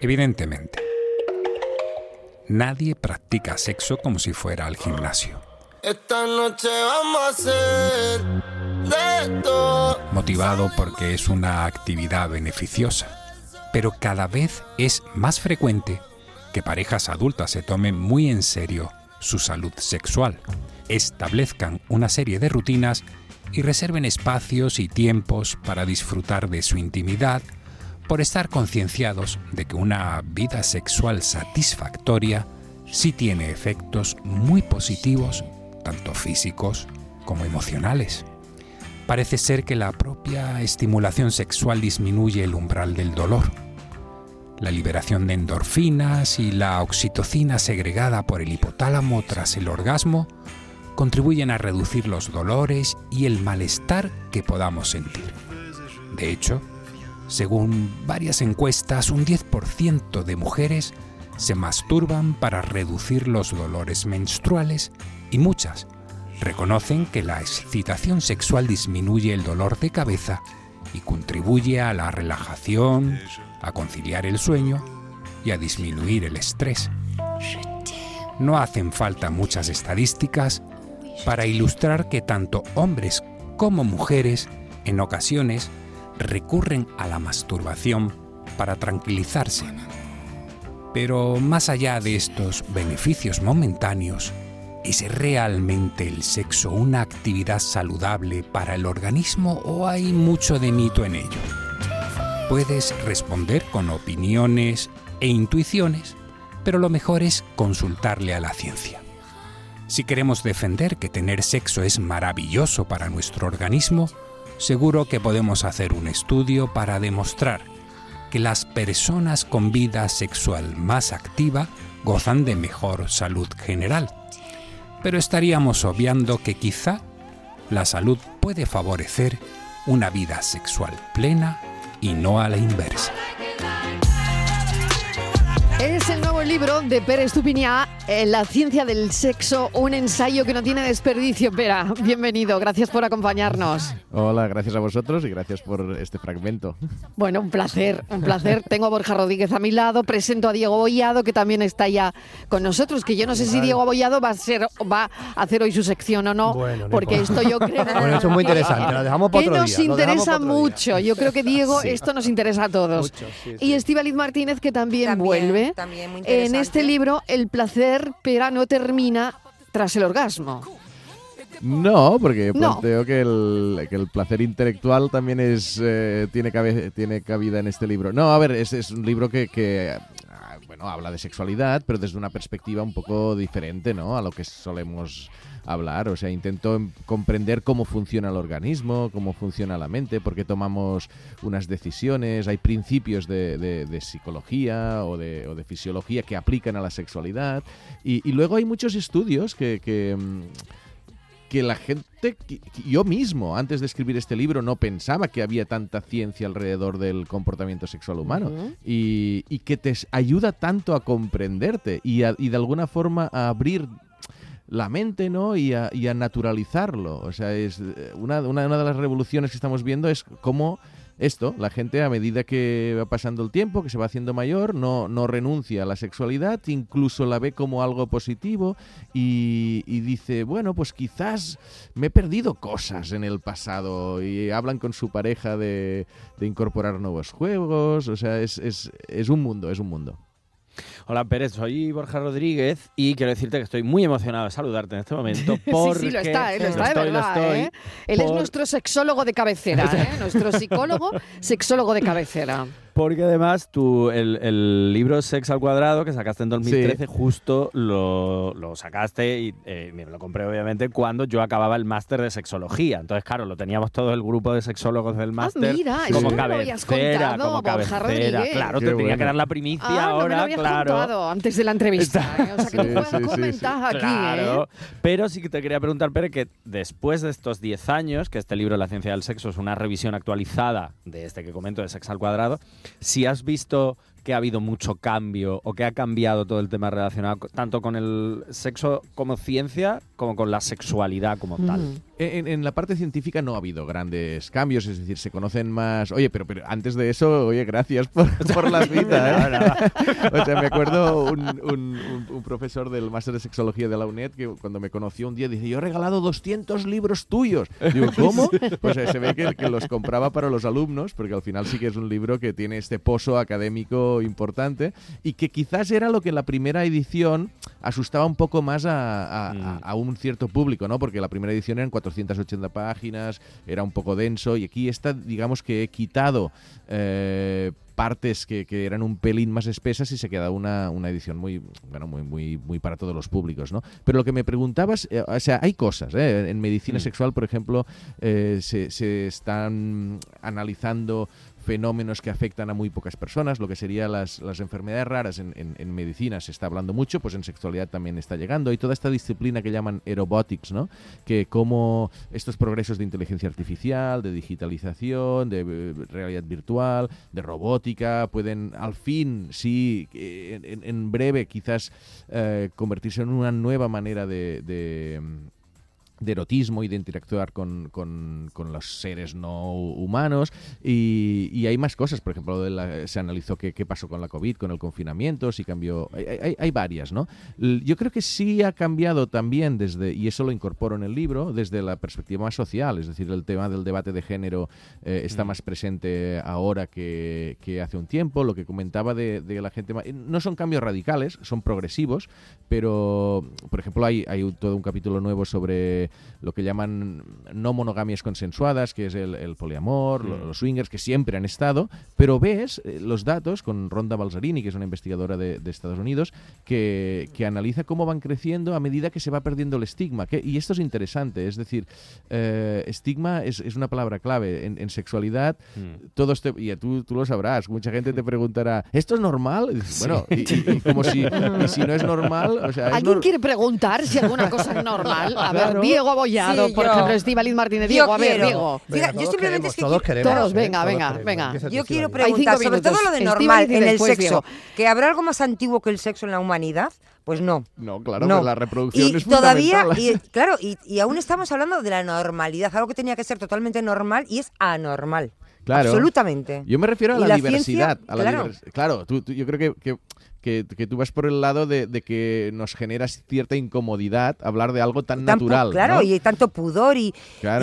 Evidentemente, nadie practica sexo como si fuera al gimnasio. Esta noche vamos a hacer de todo. Motivado porque es una actividad beneficiosa. Pero cada vez es más frecuente que parejas adultas se tomen muy en serio su salud sexual, establezcan una serie de rutinas y reserven espacios y tiempos para disfrutar de su intimidad por estar concienciados de que una vida sexual satisfactoria sí tiene efectos muy positivos, tanto físicos como emocionales. Parece ser que la propia estimulación sexual disminuye el umbral del dolor. La liberación de endorfinas y la oxitocina segregada por el hipotálamo tras el orgasmo contribuyen a reducir los dolores y el malestar que podamos sentir. De hecho, según varias encuestas, un 10% de mujeres se masturban para reducir los dolores menstruales y muchas reconocen que la excitación sexual disminuye el dolor de cabeza y contribuye a la relajación, a conciliar el sueño y a disminuir el estrés. No hacen falta muchas estadísticas para ilustrar que tanto hombres como mujeres en ocasiones recurren a la masturbación para tranquilizarse. Pero más allá de estos beneficios momentáneos, ¿es realmente el sexo una actividad saludable para el organismo o hay mucho de mito en ello? Puedes responder con opiniones e intuiciones, pero lo mejor es consultarle a la ciencia. Si queremos defender que tener sexo es maravilloso para nuestro organismo, seguro que podemos hacer un estudio para demostrar que las personas con vida sexual más activa gozan de mejor salud general. Pero estaríamos obviando que quizá la salud puede favorecer una vida sexual plena y no a la inversa. Es el nuevo libro de Pérez Tupiñá, eh, La ciencia del sexo, un ensayo que no tiene desperdicio. Pera, bienvenido, gracias por acompañarnos. Hola, gracias a vosotros y gracias por este fragmento. Bueno, un placer, un placer. Tengo a Borja Rodríguez a mi lado, presento a Diego Bollado, que también está ya con nosotros, que yo no sé si Diego Bollado va a ser va a hacer hoy su sección o no, porque esto yo creo Bueno, eso es muy interesante, lo dejamos para que otro nos día, interesa día. mucho. Yo creo que Diego, Sí. esto nos interesa a todos. Mucho, sí, Y sí. Estíbaliz Martínez, que también, También, vuelve. También muy en este libro, el placer, pero no termina tras el orgasmo. No, porque No. planteo que el, que el placer intelectual también es eh, tiene, cabe- tiene cabida en este libro. No, a ver, es, es un libro que, que, bueno, habla de sexualidad, pero desde una perspectiva un poco diferente, ¿no? A lo que solemos hablar. O sea, intento em- comprender cómo funciona el organismo, cómo funciona la mente, por qué tomamos unas decisiones. Hay principios de, de- de psicología o de, o de fisiología que aplican a la sexualidad. Y, luego hay muchos estudios que... mm, que la gente, que- yo mismo, antes de escribir este libro, no pensaba que había tanta ciencia alrededor del comportamiento sexual humano y, y que te ayuda tanto a comprenderte y, a- y de alguna forma a abrir la mente, ¿no? Y a, y a naturalizarlo. O sea, es eh, una, una, una de las revoluciones que estamos viendo es cómo esto, la gente a medida que va pasando el tiempo, que se va haciendo mayor, no, no renuncia a la sexualidad, incluso la ve como algo positivo y, dice, bueno, pues quizás me he perdido cosas en el pasado y hablan con su pareja de, de incorporar nuevos juegos, o sea, es, es, es un mundo, es un mundo. Hola Pérez, soy Borja Rodríguez y quiero decirte que estoy muy emocionado de saludarte en este momento. Porque sí, sí, lo está, ¿eh? lo está de estoy, lo verdad. estoy, ¿eh? Él es nuestro sexólogo de cabecera, ¿eh? nuestro psicólogo, sexólogo de cabecera. Porque además tú, el, el libro Sex al Cuadrado que sacaste en 2013, justo lo, lo sacaste y eh, me lo compré obviamente cuando yo acababa el máster de sexología. Entonces, claro, lo teníamos todo el grupo de sexólogos del máster Ah, mira, como cabecera, contado, como cabecera. Rodríguez. Claro, Qué te tenía que dar la primicia Ah, no me ahora, lo habías claro. contado antes de la entrevista. ¿eh? O sea, que Sí, sí, sí, sí. aquí, Claro, ¿eh? pero sí que te quería preguntar, Pere, que después de estos 10 años, que este libro La ciencia del sexo es una revisión actualizada de este que comento, de Sex al Cuadrado, si has visto que ha habido mucho cambio o que ha cambiado todo el tema relacionado tanto con el sexo como ciencia como con la sexualidad como tal. Mm. En, la parte científica no ha habido grandes cambios, es decir, se conocen más. Oye, pero, pero antes de eso, oye, gracias por, por la cita. ¿eh? o sea, me acuerdo un, un, profesor del máster de sexología de la UNED que cuando me conoció un día dice: Yo he regalado 200 libros tuyos. Digo, ¿cómo? Pues eh, se ve que, que los compraba para los alumnos, porque al final sí que es un libro que tiene este pozo académico importante y que quizás era lo que en la primera edición asustaba un poco más a, a, a un cierto público, ¿no? Porque la primera edición eran 480 páginas, era un poco denso y aquí está, digamos que he quitado eh, partes que, eran un pelín más espesas y se queda una, una edición muy, bueno, muy, muy, muy para todos los públicos, ¿no? Pero lo que me preguntabas, eh, o sea, hay cosas, ¿eh? En medicina mm. sexual, por ejemplo, se, se están analizando fenómenos que afectan a muy pocas personas, lo que serían las, las enfermedades raras en, en, medicina se está hablando mucho, pues en sexualidad también está llegando. Y toda esta disciplina que llaman aerobotics, ¿no? Que como estos progresos de inteligencia artificial, de digitalización, de eh, realidad virtual, de robótica, pueden al fin, sí, en, en breve quizás eh, convertirse en una nueva manera de erotismo y de interactuar con, con, los seres no humanos y, hay más cosas, por ejemplo, se analizó qué, qué, pasó con la COVID, con el confinamiento, si cambió, hay, hay, varias, ¿no? Yo creo que sí ha cambiado también desde, y eso lo incorporo en el libro, desde la perspectiva más social, es decir, el tema del debate de género eh, está mm. más presente ahora que, que, hace un tiempo, lo que comentaba de, de, la gente, no son cambios radicales, son progresivos, pero, por ejemplo, hay, hay todo un capítulo nuevo sobre lo que llaman no monogamias consensuadas, que es el, poliamor, mm. los swingers, que siempre han estado, pero ves eh, los datos con Ronda Balzarini, que es una investigadora de, Estados Unidos, que, analiza cómo van creciendo a medida que se va perdiendo el estigma. y esto es interesante, es decir, eh, estigma es, una palabra clave. En, sexualidad, mm. todo este, y tú, tú lo sabrás, mucha gente te preguntará, ¿esto es normal? Bueno, y, como si, si no es normal... ¿Alguien quiere preguntar si alguna cosa es normal? A ver, bien Diego Abollado, por ejemplo, Estíbaliz Martínez. Diego, a ver, Diego. yo simplemente es que todos, queremos, todos venga, venga, venga. Yo quiero preguntar sobre todo lo de normal en el sexo. ¿Que habrá algo más antiguo que el sexo en la humanidad? Pues no. No, claro, no. la reproducción y es todavía, y, claro, y, aún estamos hablando de la normalidad, algo que tenía que ser totalmente normal y es anormal. Claro. Absolutamente. Yo me refiero a la, diversidad. a la claro, claro tú, yo creo que, que, tú vas por el lado de, que nos genera cierta incomodidad hablar de algo tan, natural. Claro, y hay tanto pudor. Y,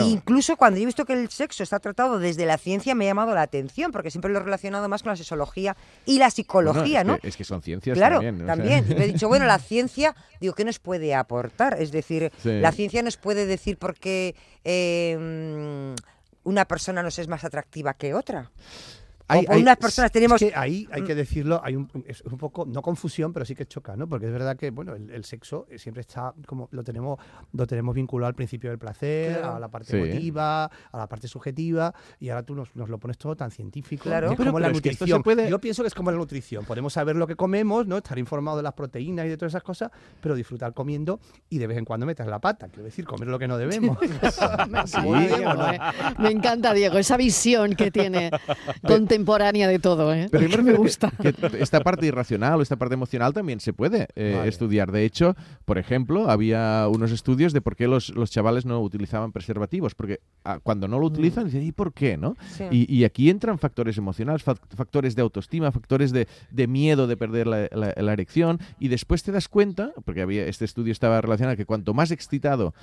incluso cuando yo he visto que el sexo está tratado desde la ciencia, me ha llamado la atención, porque siempre lo he relacionado más con la sexología y la psicología, es ¿no? Que, es que son ciencias claro, también. también. Y he dicho, bueno, la ciencia, digo, ¿qué nos puede aportar? Es decir, la ciencia nos puede decir por qué eh, una persona nos es más atractiva que otra. Hay, unas personas tenemos... que ahí hay que decirlo, hay un, es un poco, no confusión, pero sí que choca, ¿no? Porque es verdad que, bueno, el, sexo siempre está, como lo tenemos lo tenemos vinculado al principio del placer, a la parte emotiva, a la parte subjetiva, y ahora tú nos, nos lo pones todo tan científico. Claro. Es como la nutrición. Yo pienso que es como la nutrición. Podemos saber lo que comemos, ¿no? Estar informado de las proteínas y de todas esas cosas, pero disfrutar comiendo y de vez en cuando meter la pata. Quiero decir, comer lo que no debemos. Me encanta, Diego, esa visión que tiene contemporánea de todo, ¿eh? Pero me gusta. esta parte irracional o esta parte emocional también se puede eh, estudiar. De hecho, por ejemplo, había unos estudios de por qué los, los chavales no utilizaban preservativos, porque ah, cuando no lo utilizan, mm. dicen, ¿y por qué? no? Y, aquí entran factores emocionales, factores de autoestima, factores de, de miedo de perder la, la, erección, y después te das cuenta, porque había este estudio estaba relacionado que cuanto más excitado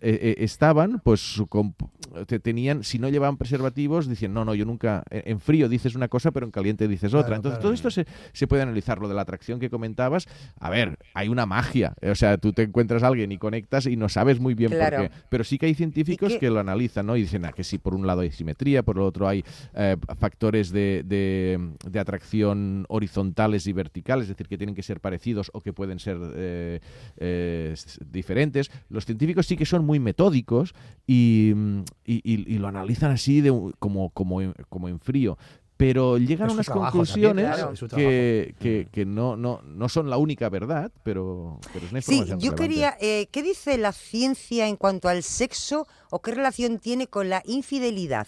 eh, eh, estaban, pues su te tenían, si no llevaban preservativos, dicen, no, no, yo nunca, en frío dices una cosa, pero en caliente dices otra. Entonces, todo esto se, se, puede analizar. Lo de la atracción que comentabas, a ver, hay una magia. O sea, tú te encuentras a alguien y conectas y no sabes muy bien por qué. Pero sí que hay científicos que... lo analizan, ¿no? Y dicen, ah, que sí, por un lado hay simetría, por el otro hay eh, factores de, de, atracción horizontales y verticales, es decir, que tienen que ser parecidos o que pueden ser eh, eh, diferentes. Los científicos sí que son muy metódicos y, y, y lo analizan así de, como, como, como en frío pero llegan a unas conclusiones que, que, no, no, no, son la única verdad, pero, pero es una información Sí, yo quería, eh, ¿qué dice la ciencia en cuanto al sexo o qué relación tiene con la infidelidad?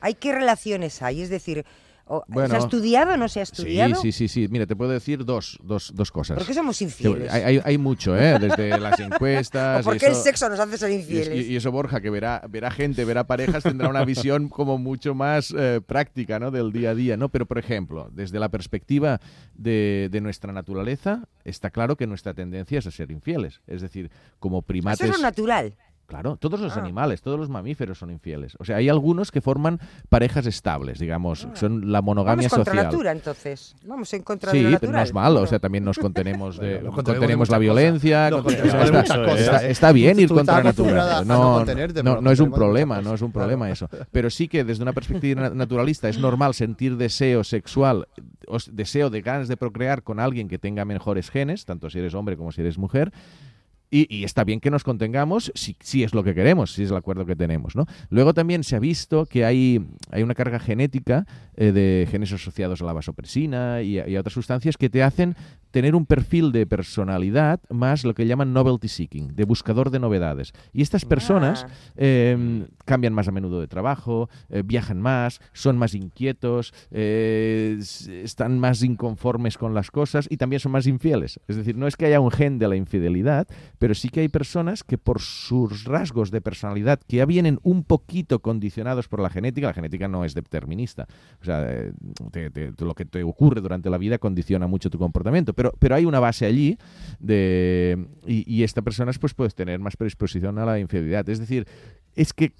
¿Hay qué relaciones hay? Es decir, ¿Se ha estudiado o no se ha estudiado? Sí, sí, sí, sí. Mira, te puedo decir dos, dos, dos cosas. ¿Por qué somos infieles? Hay, hay, mucho, ¿eh? Desde las encuestas. ¿Por qué el sexo nos hace ser infieles? Y, eso, Borja, que verá, verá gente, verá parejas, tendrá una visión como mucho más eh, práctica, ¿no? Del día a día, ¿no? Pero, por ejemplo, desde la perspectiva de, de, nuestra naturaleza, está claro que nuestra tendencia es a ser infieles. Es decir, como primates... Eso es lo natural. Claro, todos los ah. animales, todos los mamíferos son infieles. O sea, hay algunos que forman parejas estables, digamos, ah. son la monogamia Vamos contra la natura, entonces. Vamos en contra sí, de la pero no es malo, o sea, también nos contenemos de contenemos la violencia, está, bien ir contra la natura. No, no, es un problema, no es un problema eso. Pero sí que desde una perspectiva naturalista es normal sentir deseo sexual, deseo de ganas de procrear con alguien que tenga mejores genes, tanto si eres hombre como si eres mujer y, está bien que nos contengamos si, si, es lo que queremos, si es el acuerdo que tenemos. ¿no? Luego también se ha visto que hay, hay una carga genética eh, de genes asociados a la vasopresina y a, otras sustancias que te hacen tener un perfil de personalidad más lo que llaman novelty seeking, de buscador de novedades. Y estas personas ah. em, cambian más a menudo de trabajo, eh, viajan más, son más inquietos, eh, están más inconformes con las cosas y también son más infieles. Es decir, no es que haya un gen de la infidelidad, pero sí que hay personas que por sus rasgos de personalidad, que ya vienen un poquito condicionados por la genética, la genética no es determinista, o sea, eh, lo que te ocurre durante la vida condiciona mucho tu comportamiento, pero, pero hay una base allí de, y, y esta persona pues tener más predisposición a la infidelidad. Es decir, es que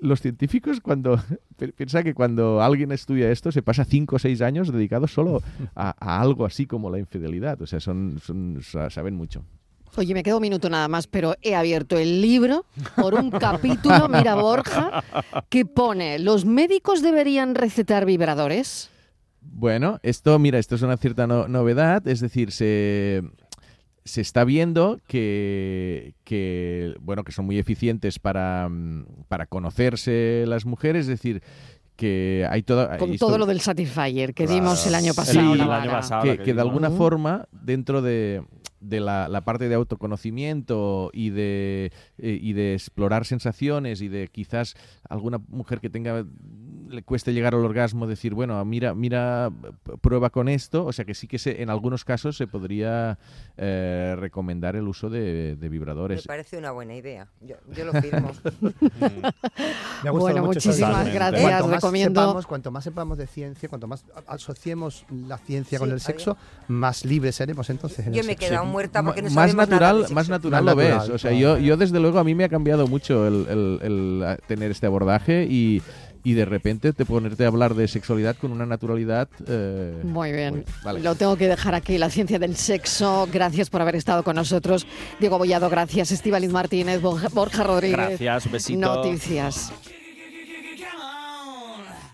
los científicos cuando piensa que cuando alguien estudia esto se pasa cinco o seis años dedicados solo a, algo así como la infidelidad. O sea, son saben mucho. Oye, me queda un minuto nada más, pero he abierto el libro por un capítulo, mira Borja, que pone, ¿los médicos deberían recetar vibradores? Bueno, esto, mira, esto es una cierta novedad, es decir, se, se está viendo que, que, bueno, que son muy eficientes para, para conocerse las mujeres, es decir, que hay toda... Con todo lo del Satisfyer que dimos el año pasado. el año pasado que, de alguna forma, dentro de, de la, la, parte de autoconocimiento y de, eh, y de explorar sensaciones y de quizás alguna mujer que tenga le cueste llegar al orgasmo, decir, bueno, mira, mira, prueba con esto, o sea que sí que se, en algunos casos se podría eh, recomendar el uso de, vibradores. Me parece una buena idea, yo, lo firmo. bueno, muchísimas gracias, cuanto recomiendo. cuanto más sepamos de ciencia, cuanto más asociemos la ciencia con el sexo, más libres seremos entonces. yo me he quedado muerta porque no más natural, Más natural lo ves, o sea, yo, yo desde luego a mí me ha cambiado mucho el, el tener este abordaje y y de repente te ponerte a hablar de sexualidad con una naturalidad. Eh, Muy bien. Lo tengo que dejar aquí, la ciencia del sexo. Gracias por haber estado con nosotros. Diego Bollado, gracias. Estivaliz Martínez, Borja Rodríguez. Gracias, besito. Noticias.